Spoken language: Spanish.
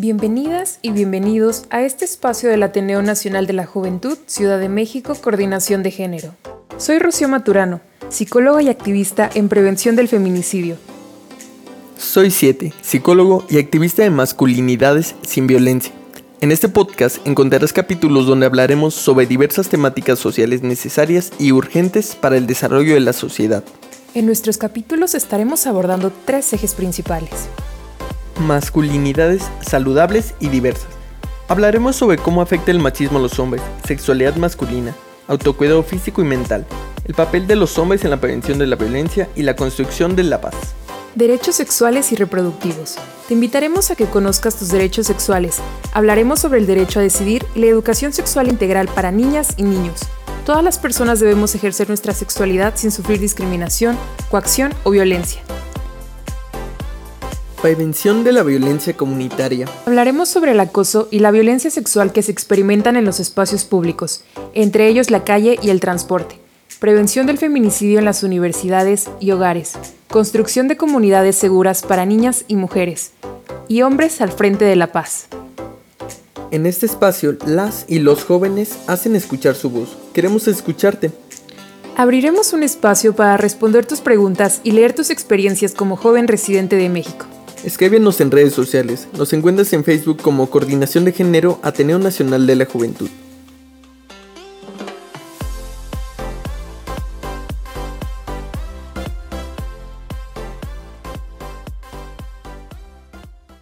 Bienvenidas y bienvenidos a este espacio del Ateneo Nacional de la Juventud, Ciudad de México, Coordinación de Género. Soy Rocío Maturano, psicóloga y activista en prevención del feminicidio. Soy Siete, psicólogo y activista de masculinidades sin violencia. En este podcast encontrarás capítulos donde hablaremos sobre diversas temáticas sociales necesarias y urgentes para el desarrollo de la sociedad. En nuestros capítulos estaremos abordando tres ejes principales. Masculinidades saludables y diversas. Hablaremos sobre cómo afecta el machismo a los hombres, sexualidad masculina, autocuidado físico y mental, el papel de los hombres en la prevención de la violencia y la construcción de la paz. Derechos sexuales y reproductivos. Te invitaremos a que conozcas tus derechos sexuales. Hablaremos sobre el derecho a decidir y la educación sexual integral para niñas y niños. Todas las personas debemos ejercer nuestra sexualidad sin sufrir discriminación, coacción o violencia. Prevención de la violencia comunitaria. Hablaremos sobre el acoso y la violencia sexual que se experimentan en los espacios públicos, entre ellos la calle y el transporte. Prevención del feminicidio en las universidades y hogares. Construcción de comunidades seguras para niñas y mujeres. Y hombres al frente de la paz. En este espacio, las y los jóvenes hacen escuchar su voz. Queremos escucharte. Abriremos un espacio para responder tus preguntas y leer tus experiencias como joven residente de México. Escríbenos en redes sociales. Nos encuentras en Facebook como Coordinación de Género Ateneo Nacional de la Juventud.